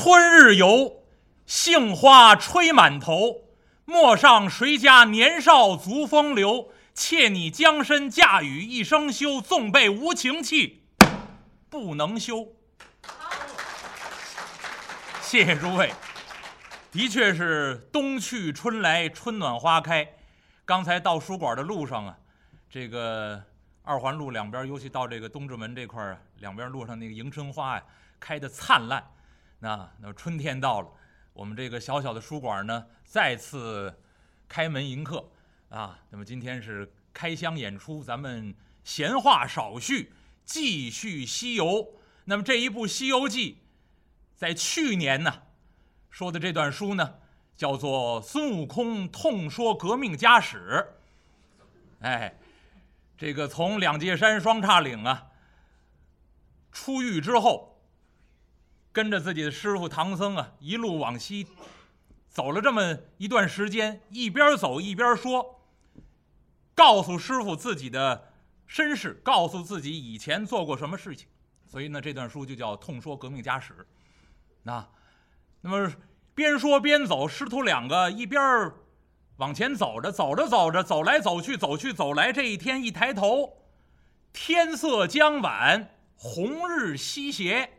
春日游，杏花吹满头。陌上谁家年少足风流？妾拟将身嫁与一生休，纵被无情弃，不能休。谢谢诸位，的确是冬去春来，春暖花开。刚才到书馆的路上啊，这个二环路两边，尤其到这个东直门这块儿啊，两边路上那个迎春花呀，开得灿烂。那那春天到了，我们这个小小的书馆呢，再次开门迎客啊。那么今天是开箱演出，咱们闲话少叙，继续西游。那么这一部《西游记》，在去年呢说的这段书呢，叫做孙悟空痛说革命家史。哎，这个从两界山双叉岭啊出狱之后，跟着自己的师傅唐僧啊一路往西走了这么一段时间，一边走一边说，告诉师傅自己的身世，告诉自己以前做过什么事情。所以呢，这段书就叫《痛说革命家史》。那，那么边说边走，师徒两个一边往前走着，走着走着，走来走去，走去走来。这一天一抬头，天色将晚，红日西斜，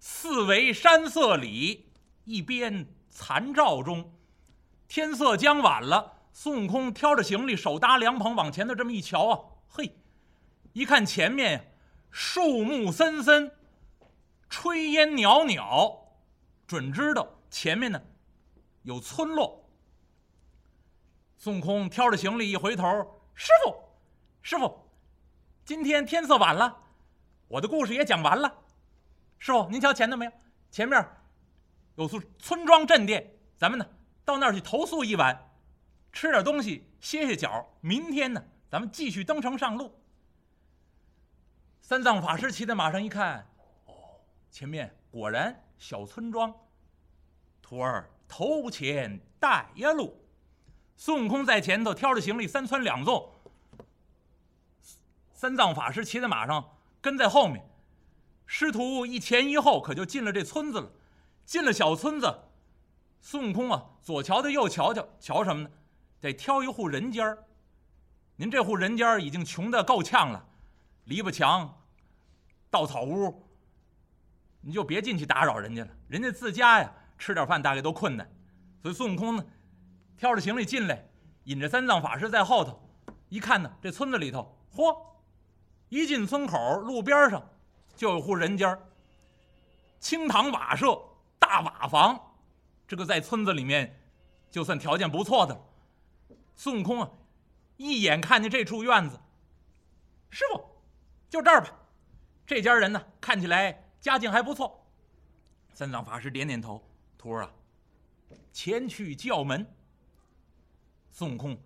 四围山色里，一边残照中。天色将晚了，孙悟空挑着行李，手搭凉棚，往前头这么一瞧啊，嘿，一看前面。树木森森，炊烟袅袅，准知道前面呢有村落。孙悟空挑着行李一回头，师傅，师傅，今天天色晚了，我的故事也讲完了。师傅，您瞧前头没有？前面有座村庄镇店，咱们呢到那儿去投宿一晚，吃点东西，歇歇脚。明天呢，咱们继续登城上路。三藏法师骑在马上一看，哦，前面果然小村庄。徒儿头前带一路。孙悟空在前头挑着行李，三窜两纵。三藏法师骑在马上跟在后面，师徒一前一后，可就进了这村子了。进了小村子，孙悟空啊，左瞧瞧右瞧瞧，瞧什么呢？得挑一户人家您这户人家已经穷得够呛了，篱笆墙。稻草屋，你就别进去打扰人家了。人家自家呀，吃点饭大概都困难，所以孙悟空呢，挑着行李进来，引着三藏法师在后头。一看呢，这村子里头，嚯，一进村口，路边上就有户人家，青堂瓦舍，大瓦房。这个在村子里面，就算条件不错的。孙悟空啊，一眼看见这处院子，师傅，就这儿吧。这家人呢，看起来家境还不错。三藏法师点点头：“徒儿啊，前去叫门。”孙悟空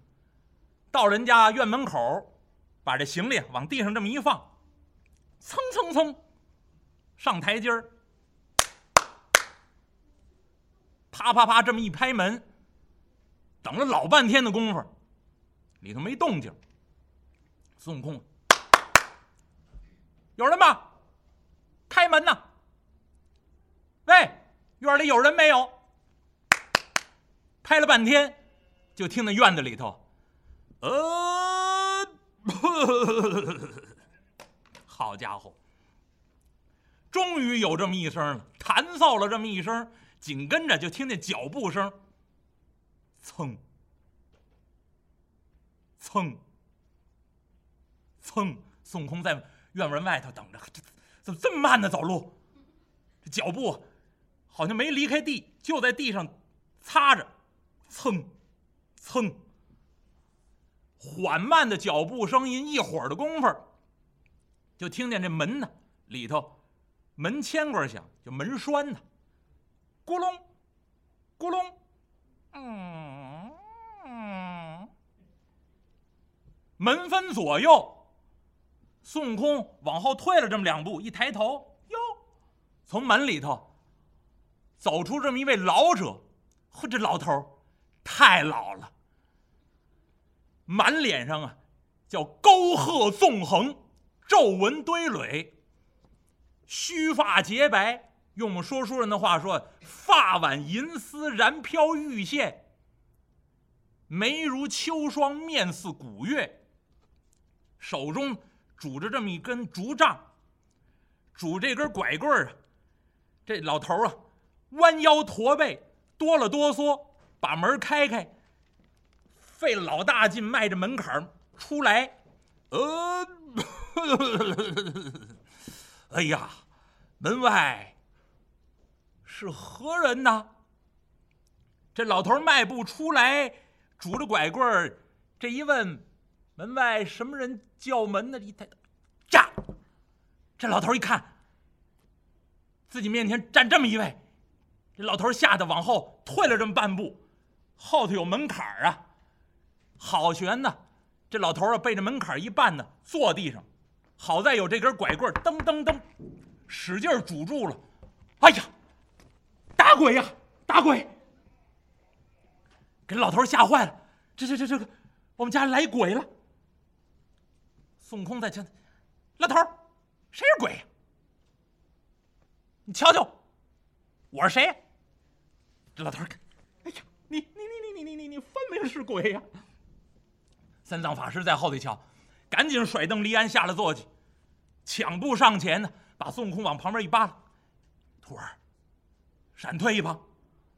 到人家院门口，把这行李往地上这么一放，蹭蹭蹭上台阶儿，啪啪啪这么一拍门，等了老半天的功夫，里头没动静。孙悟空。有人吗？开门呐！喂，院里有人没有？拍了半天，就听那院子里头，呃，好家伙，终于有这么一声了，弹奏了这么一声，紧跟着就听见脚步声，蹭，蹭，蹭，孙悟空在。院门外头等着，这怎么这么慢呢？走路，这脚步好像没离开地，就在地上擦着，蹭，蹭。缓慢的脚步声音，一会儿的功夫，就听见这门呢里头门牵棍响，就门栓呢，咕隆，咕隆，嗯嗯，门分左右。孙悟空往后退了这么两步，一抬头，哟，从门里头走出这么一位老者。呵，这老头太老了，满脸上啊叫沟壑纵横，皱纹堆垒，须发洁白，用我们说书人的话说，发挽银丝，然飘玉线，眉如秋霜，面似古月，手中拄着这么一根竹杖，拄这根拐棍儿啊。这老头儿啊，弯腰驼背，哆了哆嗦，把门开开，费老大劲，迈着门槛出来。呃，哎呀，门外是何人呢？这老头迈步出来，拄着拐棍儿，这一问，门外什么人叫门呢？一抬，呀！这老头一看。自己面前站这么一位，这老头吓得往后退了这么半步，后头有门槛啊，好悬呐！这老头啊被这门槛一绊呢，坐地上，好在有这根拐棍，噔噔噔，使劲拄住了。哎呀，打鬼呀，打鬼！给老头吓坏了，这这这这个，我们家来鬼了。孙悟空在前，老头谁是鬼呀？你瞧瞧，我是谁？这老头，哎呀，你你你你你你你你分明是鬼呀！三藏法师在后头瞧，赶紧甩蹬离鞍下了坐骑，抢步上前呢，把孙悟空往旁边一扒拉，徒儿，闪退一旁。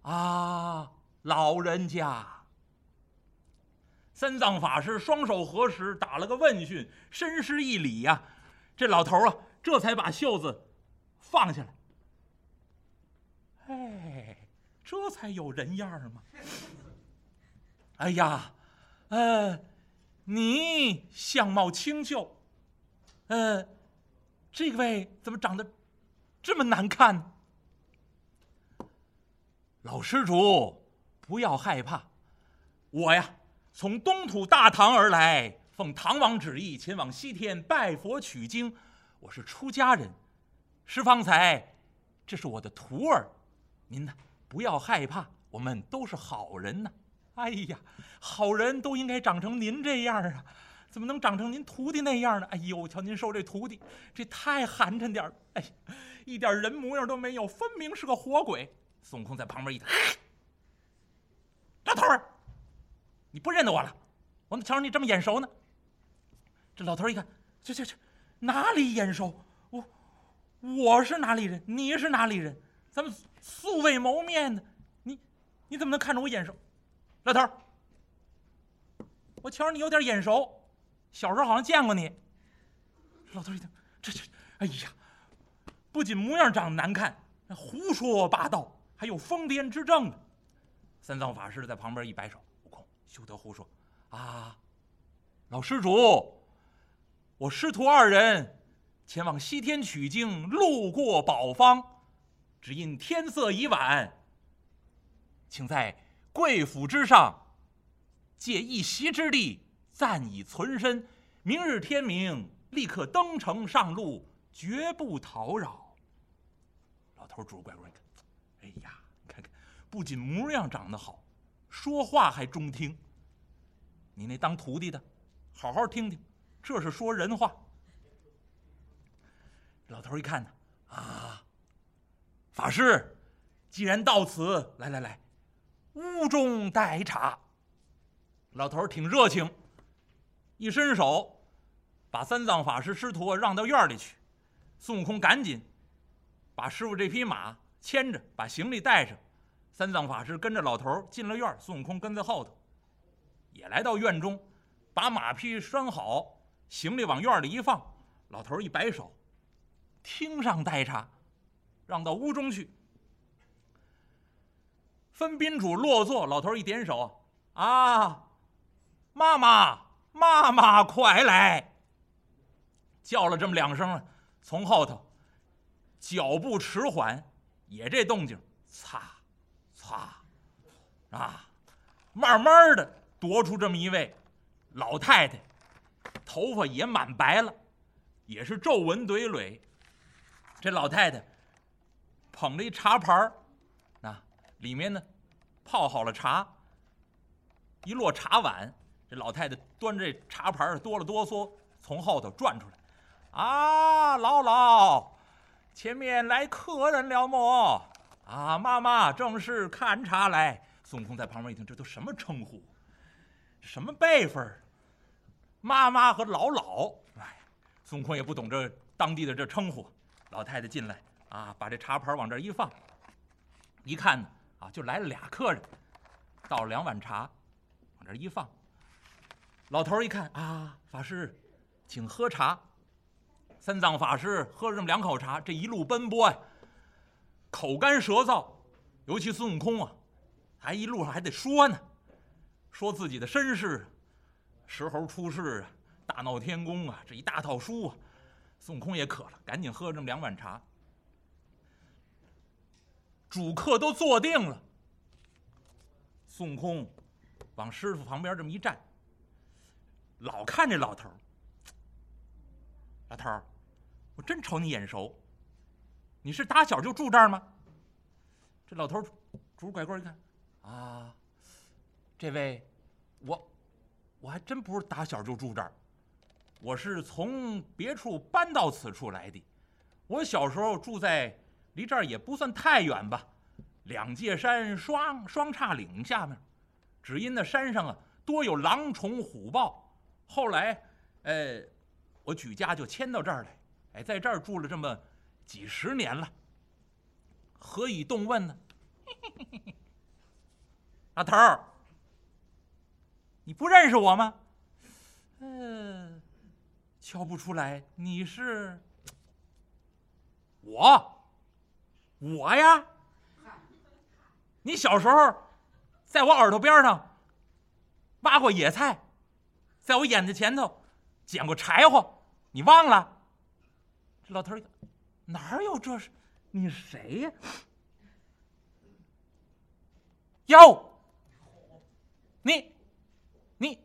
啊，老人家！三藏法师双手合十，打了个问讯，深施一礼呀。这老头啊，这才把袖子放下来。哎，这才有人样嘛！哎呀，呃，你相貌清秀，呃，这位怎么长得这么难看？老施主，不要害怕，我呀，从东土大唐而来，奉唐王旨意前往西天拜佛取经，我是出家人。施方才，这是我的徒儿。您呢？不要害怕，我们都是好人呢。哎呀，好人都应该长成您这样啊，怎么能长成您徒弟那样呢？哎呦，瞧您收这徒弟，这太寒碜点儿。哎，一点人模样都没有，分明是个活鬼。孙悟空在旁边一看，老头儿，你不认得我了？我怎么瞧着你这么眼熟呢？这老头一看，这这这，哪里眼熟？我我是哪里人？你是哪里人？咱们。素未谋面的，你你怎么能看着我眼熟？老头，我瞧着你有点眼熟，小时候好像见过你。老头一听，这这，哎呀，不仅模样长得难看，胡说八道，还有疯癫之症呢。三藏法师在旁边一摆手：“悟空，休得胡说啊！老施主，我师徒二人前往西天取经，路过宝方。”只因天色已晚，请在贵府之上借一席之地，暂以存身。明日天明，立刻登城上路，绝不叨扰。老头拄着拐棍看，哎呀，你看看，不仅模样长得好，说话还中听。你那当徒弟的，好好听听，这是说人话。老头一看呢，啊。法师，既然到此，来来来，屋中待茶。老头挺热情，一伸手，把三藏法师师徒让到院里去。孙悟空赶紧把师傅这匹马牵着，把行李带上。三藏法师跟着老头进了院，孙悟空跟在后头，也来到院中，把马匹拴好，行李往院里一放。老头一摆手，厅上待茶。让到屋中去，分宾主落座。老头一点手，啊，妈妈，妈妈，快来！叫了这么两声，从后头，脚步迟缓，也这动静，擦，擦，啊，慢慢的踱出这么一位老太太，头发也满白了，也是皱纹堆垒。这老太太。捧着一茶盘儿，里面呢泡好了茶，一摞茶碗。这老太太端着茶盘哆了哆嗦，从后头转出来。啊，姥姥，前面来客人了么？啊，妈妈正是看茶来。孙悟空在旁边一听，这都什么称呼？什么辈分？妈妈和姥姥。哎，孙悟空也不懂这当地的这称呼。老太太进来啊，把这茶盘往这一放，一看呢，就来了俩客人，倒了两碗茶，往这一放。老头一看啊，法师，请喝茶。三藏法师喝了这么两口茶，这一路奔波呀，口干舌燥，尤其孙悟空啊，还一路上还得说呢，说自己的身世，石猴出世啊，大闹天宫啊，这一大套书啊。孙悟空也渴了，赶紧喝了这么两碗茶。主客都坐定了，孙悟空往师傅旁边这么一站，老看这老头老头。我真瞅你眼熟，你是打小就住这儿吗？这老头拄拐棍一看，啊，这位，我我还真不是打小就住这儿，我是从别处搬到此处来的。我小时候住在离这儿也不算太远吧，两界山双双叉岭下面，只因那山上啊多有狼虫虎豹，后来，呃，我举家就迁到这儿来。哎，在这儿住了这么几十年了，何以动问呢？老头儿，你不认识我吗？嗯，瞧不出来，你是 我，我呀。你小时候在我耳朵边上挖过野菜，在我眼睛前头捡过柴火，你忘了？这老头，哪有这事？你谁呀？哟，你，你，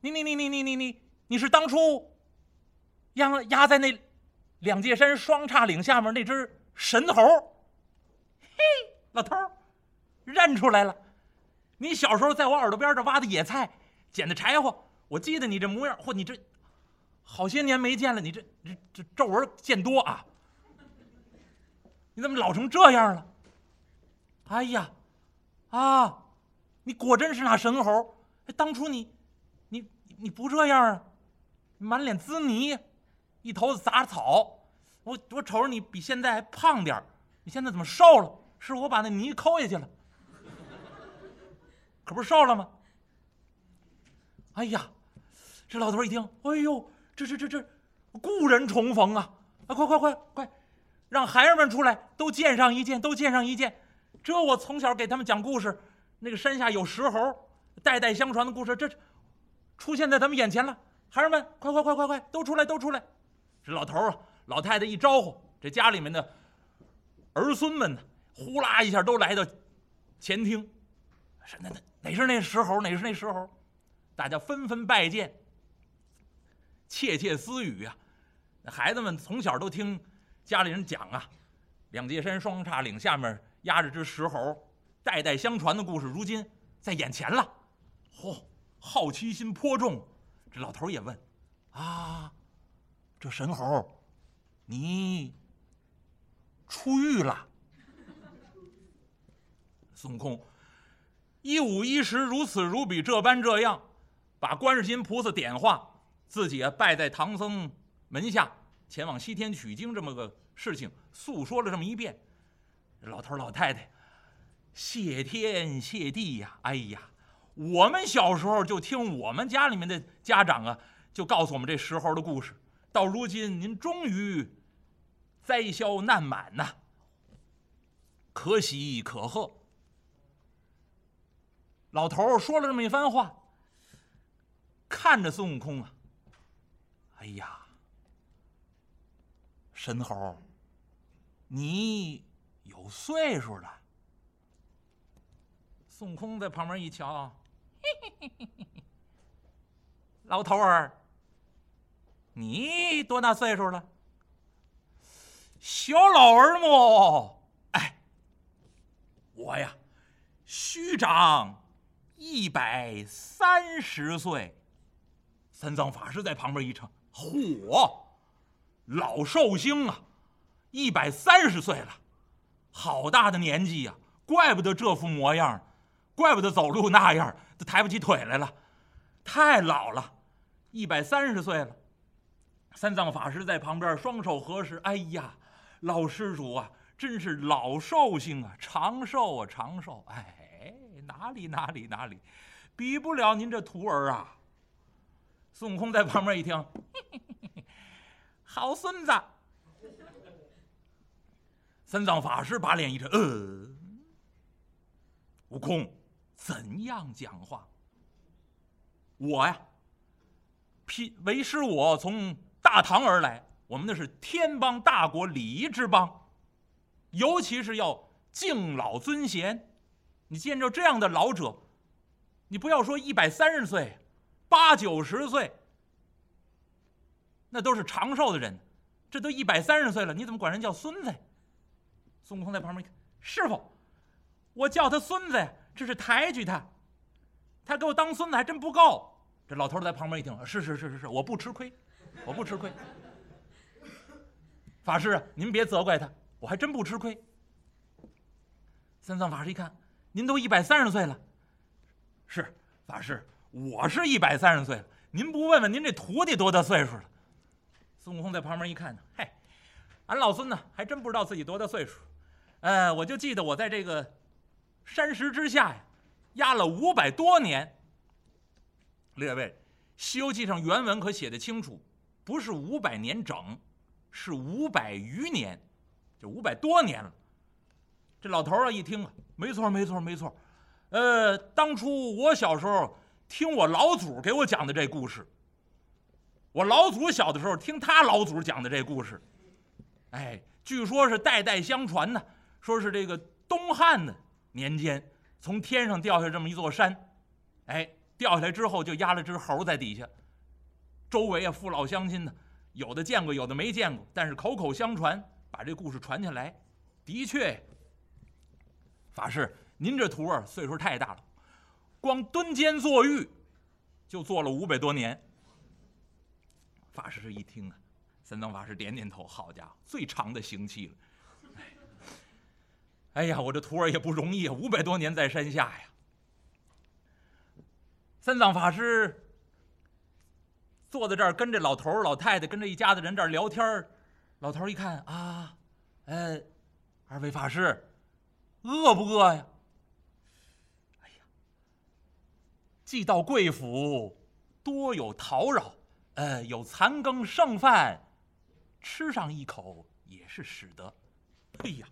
你，你，你，你，你，你，你，你是当初压压在那两界山双叉岭下面那只神猴？嘿，老头认出来了。你小时候在我耳朵边上挖的野菜，捡的柴火，我记得你这模样。嚯，你这。好些年没见了，你这这这皱纹见多啊！你怎么老成这样了？哎呀，啊，你果真是那神猴！当初你，你你不这样啊？满脸滋泥，一头子杂草。我我瞅着你比现在还胖点你现在怎么瘦了？是我把那泥抠下去了？可不是瘦了吗？哎呀，这老头一听，哎呦！这这这这，故人重逢啊！啊，快快快快，让孩儿们出来，都见上一见，都见上一见。这我从小给他们讲故事，那个山下有石猴，代代相传的故事，这出现在他们眼前了。孩儿们，快快快快快，都出来，都出来！这老头啊，老太太一招呼，这家里面的儿孙们呢，呼啦一下都来到前厅。是那那哪是那石猴？哪是那石猴？大家纷纷拜见。窃窃私语啊！孩子们从小都听家里人讲啊，两界山双叉岭下面压着只石猴，代代相传的故事，如今在眼前了。嚯，好奇心颇重。这老头也问：“啊，这神猴，你出狱了？”孙悟空一五一十，如此如彼，这般这样，把观世音菩萨点化。自己啊，拜在唐僧门下，前往西天取经这么个事情，诉说了这么一遍。老头老太太，谢天谢地呀！哎呀，我们小时候就听我们家里面的家长啊，就告诉我们这石猴的故事。到如今您终于灾消难满呐，可喜可贺。老头说了这么一番话，看着孙悟空啊。哎呀，神猴，你有岁数了。孙悟空在旁边一瞧，嘿嘿嘿嘿嘿，老头儿，你多大岁数了？小老儿么？哎，我呀，虚长一百三十岁。三藏法师在旁边一唱。嚯，老寿星啊，一百三十岁了，好大的年纪呀！怪不得这副模样，怪不得走路那样都抬不起腿来了，太老了，一百三十岁了。三藏法师在旁边双手合十，哎呀，老施主啊，真是老寿星啊，长寿啊，长寿！哎，哪里哪里哪里，比不了您这徒儿啊。孙悟空在旁边一听，好孙子。三藏法师把脸一沉，呃，悟空，怎样讲话？我呀，批为师我从大唐而来，我们那是天邦大国，礼仪之邦，尤其是要敬老尊贤。你见着这样的老者，你不要说一百三十岁。八九十岁，那都是长寿的人，这都一百三十岁了，你怎么管人叫孙子？孙悟空在旁边一看，师傅，我叫他孙子呀，这是抬举他，他给我当孙子还真不够。这老头在旁边一听，是是是是是，我不吃亏，我不吃亏。法师，您别责怪他，我还真不吃亏。三藏法师一看，您都一百三十岁了，是法师。我是一百三十岁了，您不问问您这徒弟多大岁数了？孙悟空在旁边一看呢，嘿，俺老孙呢还真不知道自己多大岁数，呃，我就记得我在这个山石之下呀，压了五百多年。列位，《西游记》上原文可写的清楚，不是五百年整，是五百余年，就五百多年了。这老头啊一听啊，没错没错没错，呃，当初我小时候。听我老祖给我讲的这故事，我老祖小的时候听他老祖讲的这故事，哎，据说是代代相传呢。说是这个东汉的年间，从天上掉下这么一座山，哎，掉下来之后就压了只猴在底下，周围啊父老乡亲呢，有的见过，有的没见过，但是口口相传，把这故事传下来，的确，法师，您这徒儿岁数太大了。光蹲监坐狱，就坐了五百多年。法师一听啊，三藏法师点点头，好家伙，最长的刑期了。哎呀，我这徒儿也不容易啊，五百多年在山下呀。三藏法师坐在这儿，跟这老头老太太，跟这一家子人这儿聊天老头一看啊，呃，二位法师，饿不饿呀？哎呀既到贵府，多有叨扰，呃，有残羹剩饭，吃上一口也是使得。哎呀，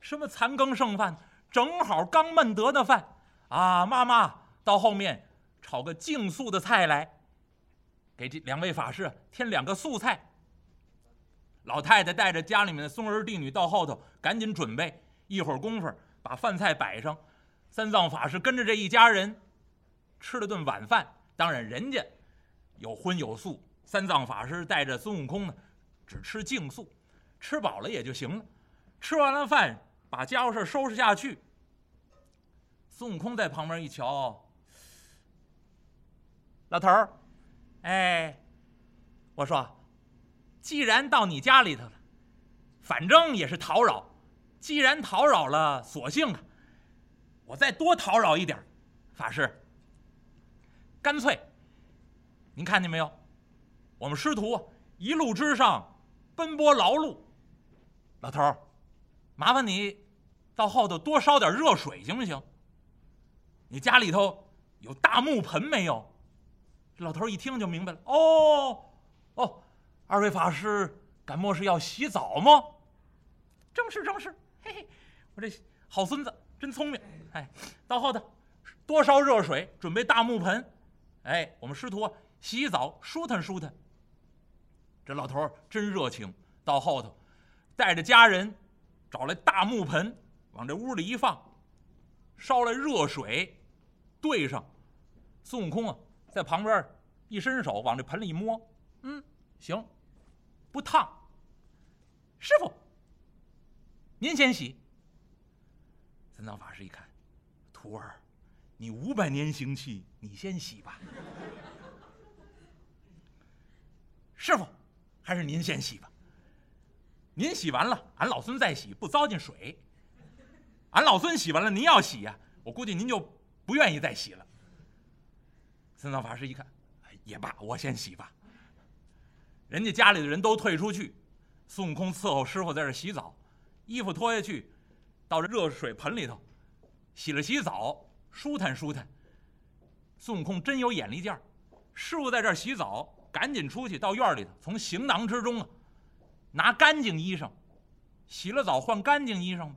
什么残羹剩饭，正好刚焖得的饭啊！妈妈到后面炒个净素的菜来，给这两位法师添两个素菜。老太太带着家里面的孙儿弟女到后头，赶紧准备，一会儿功夫把饭菜摆上。三藏法师跟着这一家人。吃了顿晚饭，当然人家有荤有素。三藏法师带着孙悟空呢，只吃净素，吃饱了也就行了。吃完了饭，把家伙事收拾下去。孙悟空在旁边一瞧，老头儿，哎，我说，既然到你家里头了，反正也是叨扰，既然讨扰了，索性啊，我再多讨扰一点，法师。干脆，您看见没有？我们师徒一路之上奔波劳碌，老头儿，麻烦你到后头多烧点热水，行不行？你家里头有大木盆没有？老头一听就明白了。哦哦，二位法师，敢莫是要洗澡吗？正是正是，嘿嘿，我这好孙子真聪明。哎，到后头多烧热水，准备大木盆。哎，我们师徒洗洗澡，舒坦舒坦。这老头真热情，到后头带着家人找来大木盆，往这屋里一放，烧来热水，兑上。孙悟空啊，在旁边一伸手往这盆里一摸，嗯，行，不烫。师傅，您先洗。三藏法师一看，徒儿。你五百年行期，你先洗吧。师傅，还是您先洗吧。您洗完了，俺老孙再洗，不糟践水。俺老孙洗完了，您要洗呀，我估计您就不愿意再洗了。三藏法师一看，也罢，我先洗吧。人家家里的人都退出去，孙悟空伺候师傅在这洗澡，衣服脱下去，到这热水盆里头洗了洗澡，舒坦舒坦。孙悟空真有眼力见儿，师傅在这儿洗澡，赶紧出去到院里头，从行囊之中啊，拿干净衣裳，洗了澡换干净衣裳，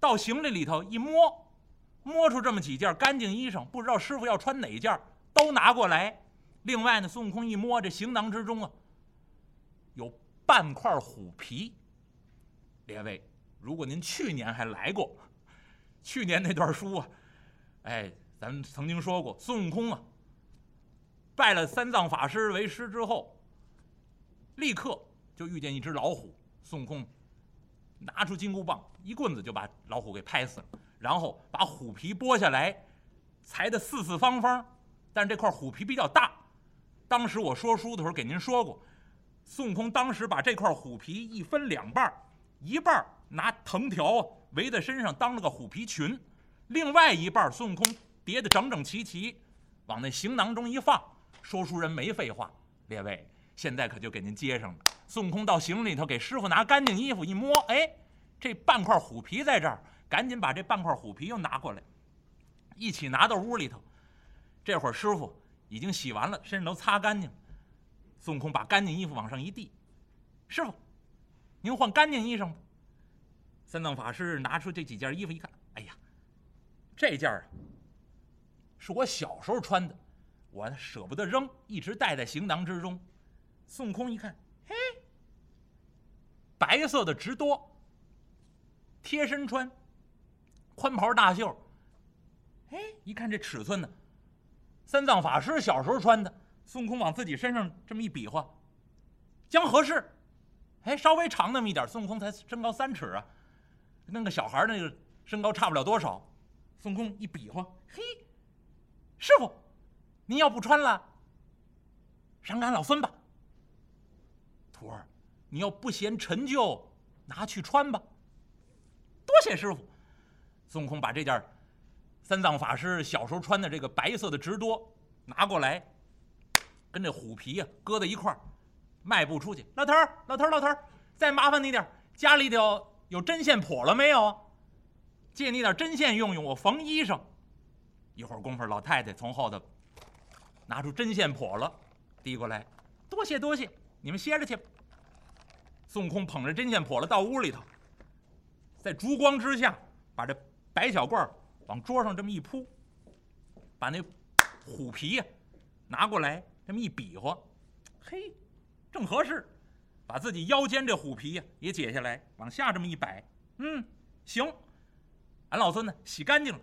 到行李里头一摸，摸出这么几件干净衣裳，不知道师傅要穿哪件，都拿过来。另外呢，孙悟空一摸这行囊之中啊，有半块虎皮。列位，如果您去年还来过，去年那段书啊，哎。咱们曾经说过，孙悟空啊，拜了三藏法师为师之后，立刻就遇见一只老虎。孙悟空拿出金箍棒，一棍子就把老虎给拍死了，然后把虎皮剥下来，裁得四四方方。但这块虎皮比较大，当时我说书的时候给您说过，孙悟空当时把这块虎皮一分两半一半拿藤条围在身上当了个虎皮裙，另外一半孙悟空。叠得整整齐齐，往那行囊中一放。说书人没废话，列位，现在可就给您接上了。孙悟空到行里头给师傅拿干净衣服一摸，哎，这半块虎皮在这儿，赶紧把这半块虎皮又拿过来，一起拿到屋里头。这会儿师傅已经洗完了，身上都擦干净。孙悟空把干净衣服往上一递，师傅，您换干净衣裳吧。三藏法师拿出这几件衣服一看，哎呀，这件啊。是我小时候穿的，我舍不得扔，一直带在行囊之中。孙悟空一看，嘿，白色的直多，贴身穿，宽袍大袖。哎，一看这尺寸呢，三藏法师小时候穿的。孙悟空往自己身上这么一比划，将合适。哎，稍微长那么一点。孙悟空才身高三尺啊，跟个小孩那个身高差不了多少。孙悟空一比划，嘿。师傅，您要不穿了，赏给俺老孙吧。徒儿，你要不嫌陈旧，拿去穿吧。多谢师傅。孙悟空把这件三藏法师小时候穿的这个白色的直多拿过来，跟这虎皮呀搁在一块儿，迈步出去。老头儿，老头儿，老头儿，再麻烦你点家里头有针线破了没有？借你点针线用用，我缝衣裳。一会儿功夫，老太太从后头拿出针线破了，递过来，多谢多谢，你们歇着去。孙悟空捧着针线破了到屋里头，在烛光之下，把这白小褂往桌上这么一铺，把那虎皮呀拿过来，这么一比划，嘿，正合适。把自己腰间这虎皮呀也解下来，往下这么一摆，嗯，行。俺老孙呢洗干净了，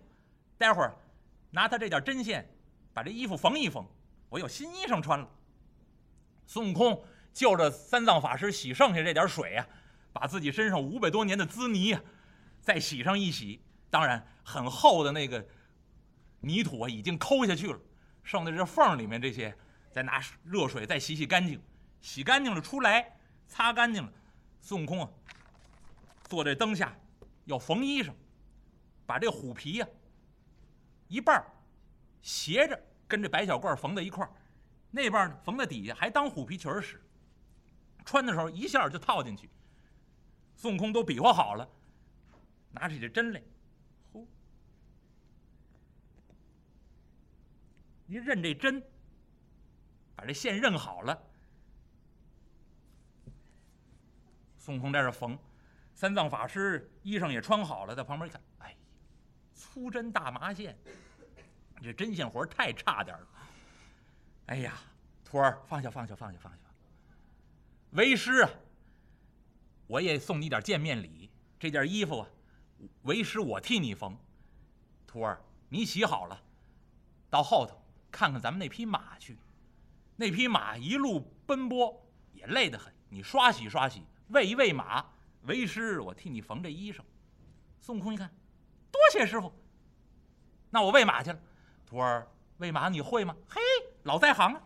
待会儿。拿他这点针线，把这衣服缝一缝，我有新衣裳穿了。孙悟空就着三藏法师洗剩下这点水呀，把自己身上五百多年的滋泥啊，再洗上一洗。当然，很厚的那个泥土啊，已经抠下去了，剩的这缝里面这些，再拿热水再洗洗干净。洗干净了出来，擦干净了。孙悟空啊，坐这灯下要缝衣裳，把这虎皮呀。一半斜着跟这白小褂缝在一块儿，那半呢缝在底下，还当虎皮裙使。穿的时候一下就套进去。孙悟空都比划好了，拿起这针来，呼，一认这针，把这线认好了。孙悟空在这缝，三藏法师衣裳也穿好了，在旁边一看，哎呀，粗针大麻线。这针线活太差点了。哎呀，徒儿，放下，放下，放下，放下。为师啊，我也送你点见面礼。这件衣服啊，为师我替你缝。徒儿，你洗好了，到后头看看咱们那匹马去。那匹马一路奔波也累得很，你刷洗刷洗，喂一喂马。为师我替你缝这衣裳。孙悟空一看，多谢师傅。那我喂马去了。徒儿，喂马你会吗？嘿，老在行啊。